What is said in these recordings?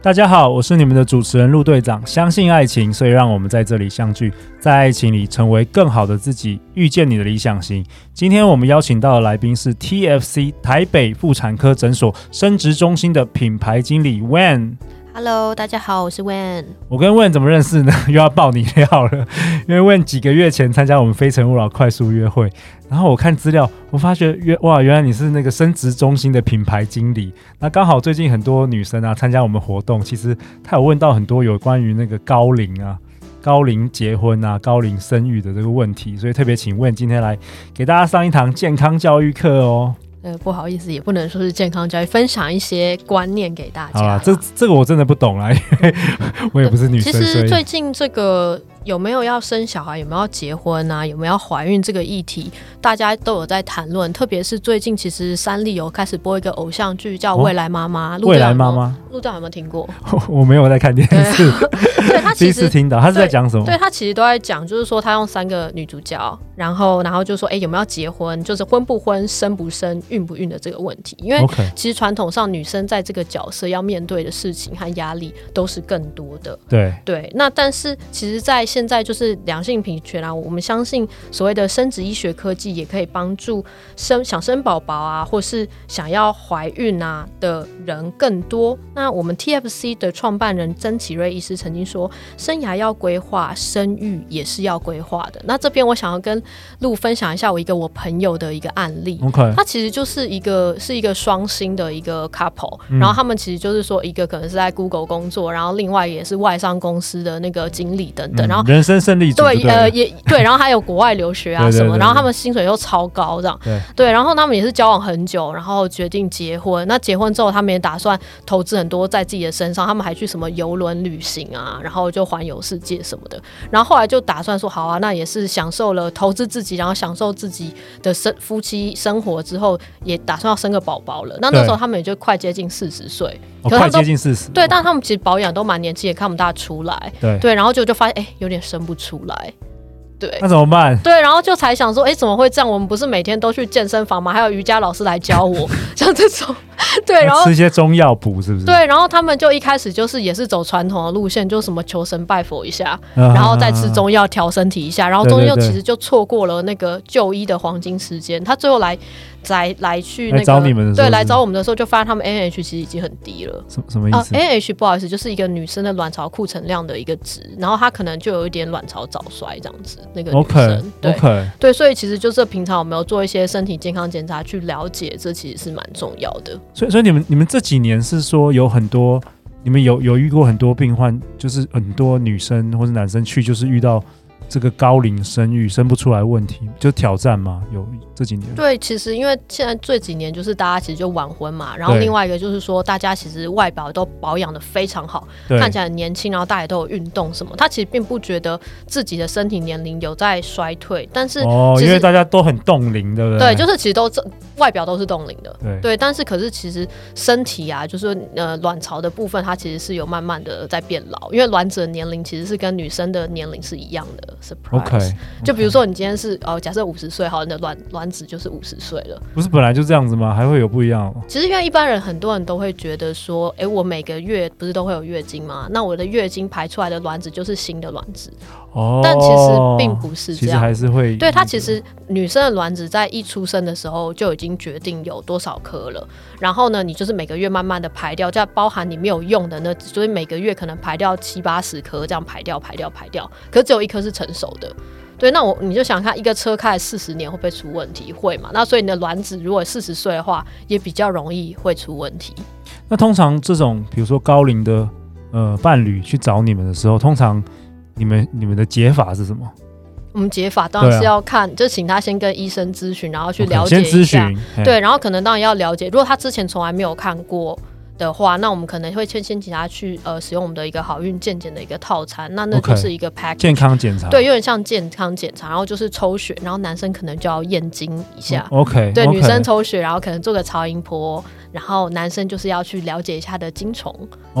大家好，我是你们的主持人陆队长。相信爱情，所以让我们在这里相聚，在爱情里成为更好的自己，遇见你的理想型。今天我们邀请到的来宾是 TFC 台北妇产科诊所生殖中心的品牌经理 Wen。Hello，大家好，我是 Wen。我跟 Wen 怎么认识呢？又要爆你料了，因为 Wen 几个月前参加我们非诚勿扰快速约会，然后我看资料，我发觉原哇，原来你是那个生殖中心的品牌经理。那刚好最近很多女生啊参加我们活动，其实她有问到很多有关于那个高龄啊、高龄结婚啊、高龄生育的这个问题，所以特别请问今天来给大家上一堂健康教育课哦。呃，不好意思，也不能说是健康教育，分享一些观念给大家。啊，这这个我真的不懂啦，因为 我也不是女生。其实最近这个。有没有要生小孩？有没有要结婚啊？有没有要怀孕？这个议题大家都有在谈论。特别是最近，其实三立有开始播一个偶像剧，叫《未来妈妈》。未来妈妈，陆导有没有听过？我没有在看电视，对他 第一次听到，他是在讲什么？对他其实都在讲，就是说他用三个女主角，然后然后就说，哎，有没有要结婚？就是婚不婚、生不生、孕不孕的这个问题。因为其实传统上女生在这个角色要面对的事情和压力都是更多的。对对，那但是其实，在现在就是良。性平权啊，我们相信所谓的生殖医学科技也可以帮助生想生宝宝啊，或是想要怀孕啊的人更多。那我们 TFC 的创办人曾启瑞医师曾经说，生涯要规划，生育也是要规划的。那这边我想要跟陆分享一下我一个我朋友的一个案例。Okay. 他其实就是一个是一个双薪的一个 couple，嗯，然后他们其实就是说一个可能是在 Google 工作，然后另外也是外商公司的那个经理等等，嗯，然后人生胜利组。对，呃，也对，然后还有国外留学啊 什么，然后他们薪水又超高，这样，对，对，然后他们也是交往很久，然后决定结婚。那结婚之后，他们也打算投资很多在自己的身上，他们还去什么游轮旅行啊，然后就环游世界什么的。然后后来就打算说，好啊，那也是享受了投资自己，然后享受自己的生夫妻生活之后，也打算要生个宝宝了。那那时候他们也就快接近四十岁，哦，快接近四十，对，但他们其实保养都蛮年轻，也看不大出来，对，对，然后就就发现，哎，有点生不出来。对，那怎么办？对，然后就才想说，哎，怎么会这样？我们不是每天都去健身房吗？还有瑜伽老师来教我，像这种。对，然后吃一些中药补是不是？对，然后他们就一开始就是也是走传统的路线，就什么求神拜佛一下，然后再吃中药调身体一下，然后中间又其实就错过了那个就医的黄金时间。他最后来。来来去那个找你们的时候，对，来找我们的时候，就发现他们 AMH 其实已经很低了。什什么意思？AMH 不好意思，就是一个女生的卵巢库存量的一个值，然后她可能就有一点卵巢早衰这样子。那个女生，对 okay. 对，所以其实就是平常有没有做一些身体健康检查去了解，这其实是蛮重要的。所以，所以你们你们这几年是说有很多，你们有有遇过很多病患，就是很多女生或者男生去，就是遇到。这个高龄生育生不出来问题，就挑战吗？有这几年？对，其实因为现在这几年就是大家其实就晚婚嘛，然后另外一个就是说大家其实外表都保养的非常好，看起来很年轻，然后大家也都有运动什么，他其实并不觉得自己的身体年龄有在衰退，但是哦，因为大家都很冻龄，对不对？对，就是其实都外表都是冻龄的，对对，但是可是其实身体啊，就是呃卵巢的部分，它其实是有慢慢的在变老，因为卵子的年龄其实是跟女生的年龄是一样的。OK，就比如说你今天是哦，假设五十岁，好，你的卵卵子就是五十岁了。不是本来就这样子吗？还会有不一样？其实因为一般人很多人都会觉得说，哎、欸，我每个月不是都会有月经吗？那我的月经排出来的卵子就是新的卵子。哦，但其实并不是这样，其实还是会。对，它其实女生的卵子在一出生的时候就已经决定有多少颗了。然后呢，你就是每个月慢慢的排掉，这样包含你没有用的那，所以每个月可能排掉七八十颗，这样排掉排掉排掉，可是只有一颗是成熟的。对，那我你就想看一个车开四十年会不会出问题？会嘛？那所以你的卵子如果四十岁的话，也比较容易会出问题。那通常这种比如说高龄的呃伴侣去找你们的时候，通常你们你们的解法是什么？我们解法当然是要看，啊、就请他先跟医生咨询，然后去了解一下。Okay, 先咨询，对，然后可能当然要了解，如果他之前从来没有看过的话，那我们可能会先先请他去呃使用我们的一个好运健检的一个套餐，那那就是一个 pack 健康检查，对，有点像健康检查，然后就是抽血，然后男生可能就要验精一下、嗯、，OK，对，okay. 女生抽血，然后可能做个超音波，然后男生就是要去了解一下他的精虫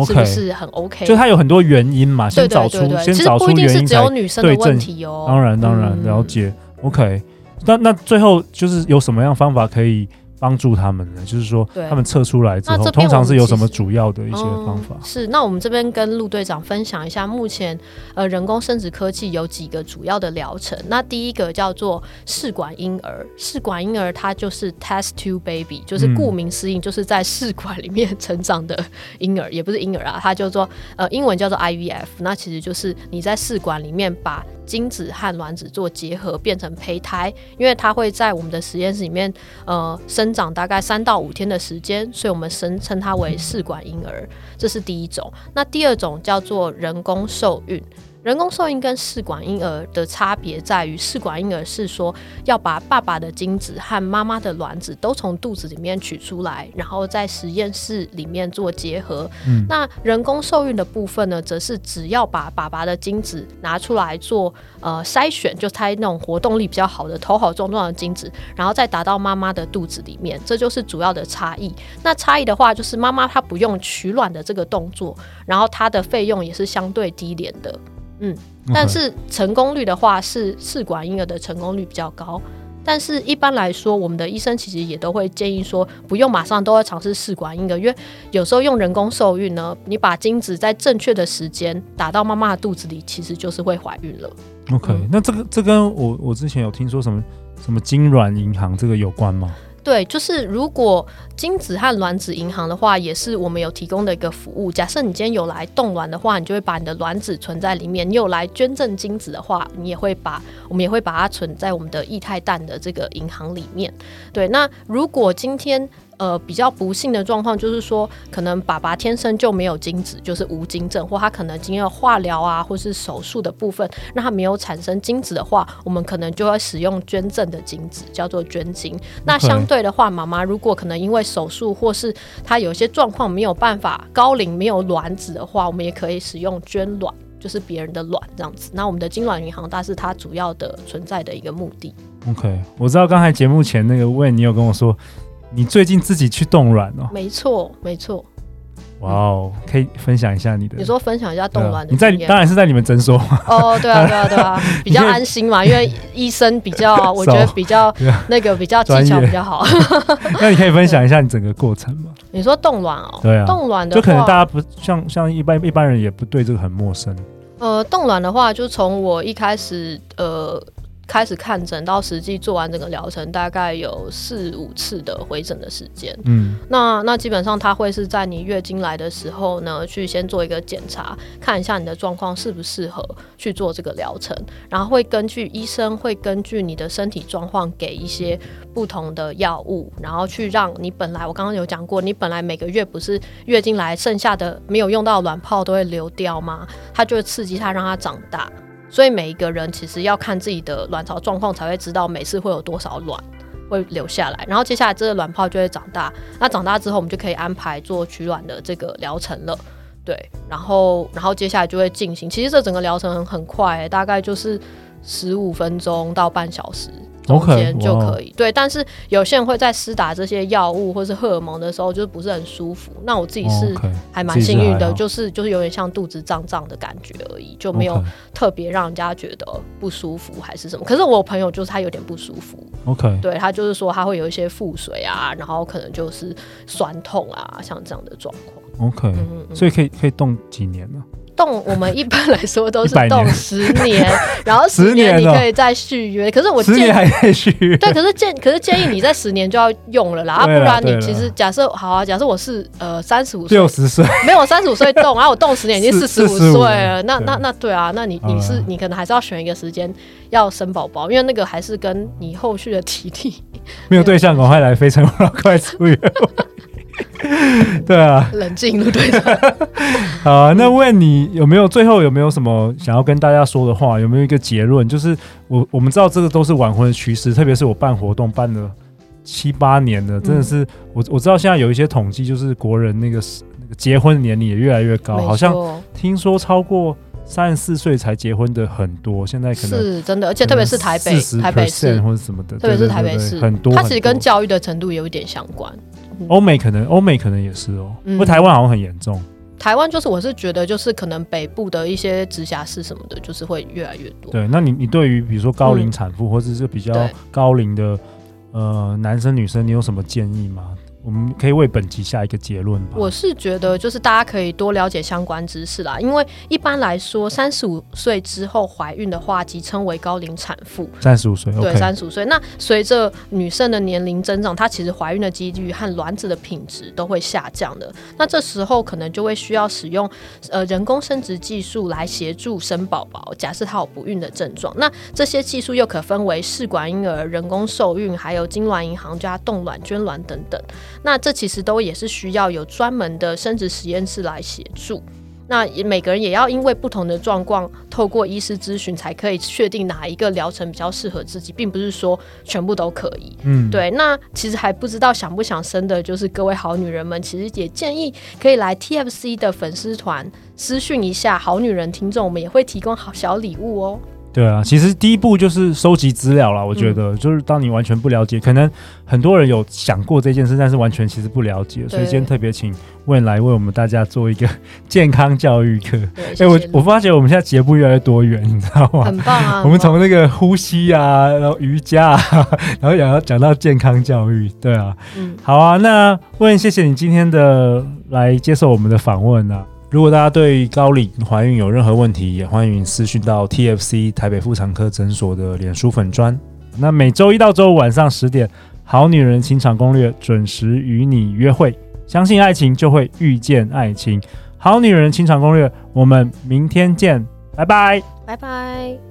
是不是很 OK，就它有很多原因嘛，先找出，对对。对对，先找出原因，其实不一定是只有女生的问题哦，当然当然了解、嗯、，OK，那那最后就是有什么样方法可以？帮助他们呢，就是说他们测出来之后，通常是有什么主要的一些方法？嗯、是，那我们这边跟陆队长分享一下，目前呃人工生殖科技有几个主要的疗程。那第一个叫做试管婴儿，试管婴儿它就是 test tube baby，就是顾名思义，就是在试管里面成长的婴儿，嗯、也不是婴儿啊，它叫做呃英文叫做 IVF，那其实就是你在试管里面把精子和卵子做结合变成胚胎，因为它会在我们的实验室里面呃生长大概三到五天的时间，所以我们称称它为试管婴儿，这是第一种。那第二种叫做人工受孕。人工受孕跟试管婴儿的差别在于，试管婴儿是说要把爸爸的精子和妈妈的卵子都从肚子里面取出来，然后在实验室里面做结合。嗯，那人工受孕的部分呢，则是只要把爸爸的精子拿出来做呃筛选，就猜那种活动力比较好的头好壮壮的精子，然后再打到妈妈的肚子里面，这就是主要的差异。那差异的话，就是妈妈她不用取卵的这个动作，然后它的费用也是相对低廉的。嗯，但是成功率的话是试管婴儿的成功率比较高，但是一般来说，我们的医生其实也都会建议说，不用马上都要尝试试管婴儿，因为有时候用人工受孕呢，你把精子在正确的时间打到妈妈的肚子里，其实就是会怀孕了。OK，嗯，那这个这跟我我之前有听说什么什么精卵银行这个有关吗？对，就是如果精子和卵子银行的话，也是我们有提供的一个服务。假设你今天有来冻卵的话，你就会把你的卵子存在里面；你有来捐赠精子的话，你也会把我们也会把它存在我们的液态氮的这个银行里面。对，那如果今天。呃，比较不幸的状况就是说，可能爸爸天生就没有精子，就是无精症，或他可能经过化疗啊，或是手术的部分，让他没有产生精子的话，我们可能就会使用捐赠的精子，叫做捐精。那相对的话，妈妈如果可能因为手术或是她有些状况没有办法高龄没有卵子的话，我们也可以使用捐卵，就是别人的卵这样子。那我们的精卵银行，它是它主要的存在的一个目的。OK，我知道刚才节目前那个问你有跟我说。你最近自己去冻卵哦？没错，没错。哇哦，可以分享一下你的？你说分享一下冻卵的？你在当然是在你们诊所。哦，对啊，对啊，对啊，比较安心嘛，因为医生比较，我觉得比较那个比较技巧比较好。那你可以分享一下你整个过程吗？你说冻卵哦？对啊，冻卵的就可能大家不像像一般一般人也不对这个很陌生。呃，冻卵的话，就从我一开始呃。开始看诊到实际做完整个疗程，大概有四五次的回诊的时间。嗯，那那基本上他会是在你月经来的时候呢，去先做一个检查，看一下你的状况适不适合去做这个疗程，然后会根据医生会根据你的身体状况给一些不同的药物，然后去让你本来我刚刚有讲过，你本来每个月不是月经来剩下的没有用到的卵泡都会流掉吗？它就会刺激它让它长大。所以每一个人其实要看自己的卵巢状况，才会知道每次会有多少卵会留下来。然后接下来这个卵泡就会长大，那长大之后我们就可以安排做取卵的这个疗程了。对，然后然后接下来就会进行。其实这整个疗程很快，大概就是十五分钟到半小时。中间就可以，对，但是有些人会在施打这些药物或是荷尔蒙的时候，就是不是很舒服。那我自己是还蛮幸运的，就是就是有点像肚子胀胀的感觉而已，就没有特别让人家觉得不舒服还是什么。可是我朋友就是他有点不舒服，OK，对，他就是说他会有一些腹水啊，然后可能就是酸痛啊，像这样的状况。OK，嗯嗯，所以可以可以动几年呢？冻我们一般来说都是冻十年，然后十年你可以再续约。可是我建议还可以续约。对，可是建可是建议你在十年就要用了啦，啊，不然你其实假设好啊，假设我是呃三十五岁，六十岁，没有三十五岁冻，然后我冻十年已经四十五岁了，那那那对啊，那你你是你可能还是要选一个时间要生宝宝，因为那个还是跟你后续的体力没有对象，赶快来非诚勿扰，快出院。对啊，冷静路队长。好啊，那问你有没有最后有没有什么想要跟大家说的话？有没有一个结论？就是我我们知道这个都是晚婚的趋势，特别是我办活动办了七八年了，真的是、嗯、我我知道现在有一些统计，就是国人那个结婚年龄也越来越高，好像听说超过三十四岁才结婚的很多，现在可能是真的，而且特别是台北，台北市或者什么的，特别是台北市很多。它其实跟教育的程度有一点相关。欧美可能，欧美可能也是哦，不过台湾好像很严重。台湾就是，我是觉得就是可能北部的一些直辖市什么的，就是会越来越多。对，那你你对于比如说高龄产妇或者是比较高龄的呃男生女生，你有什么建议吗？我们可以为本集下一个结论吧。我是觉得，就是大家可以多了解相关知识啦。因为一般来说，三十五岁之后怀孕的话，即称为高龄产妇。三十五岁，对，三十五岁。那随着女生的年龄增长，她其实怀孕的几率和卵子的品质都会下降的。那这时候可能就会需要使用呃人工生殖技术来协助生宝宝。假设她有不孕的症状，那这些技术又可分为试管婴儿、人工受孕，还有精卵银行加冻卵、捐卵等等。那这其实都也是需要有专门的生殖实验室来协助。那每个人也要因为不同的状况，透过医师咨询才可以确定哪一个疗程比较适合自己，并不是说全部都可以。嗯，对。那其实还不知道想不想生的，就是各位好女人们，其实也建议可以来 TFC 的粉丝团私讯一下好女人听众，我们也会提供好小礼物哦。对啊，其实第一步就是收集资料啦。我觉得，嗯、就是当你完全不了解，可能很多人有想过这件事，但是完全其实不了解，所以今天特别请问来为我们大家做一个健康教育课。哎、欸，我我发觉我们现在节目越来越多元，你知道吗？很棒啊！我们从那个呼吸啊，然后瑜伽、啊，然后讲到讲到健康教育，对啊，嗯，好啊。那问，谢谢你今天的来接受我们的访问啊。如果大家对高龄怀孕有任何问题，也欢迎私讯到 TFC 台北妇产科诊所的脸书粉砖。那每周一到周五晚上十点，《好女人清场攻略》准时与你约会。相信爱情，就会遇见爱情。《好女人清场攻略》，我们明天见，拜拜，拜拜。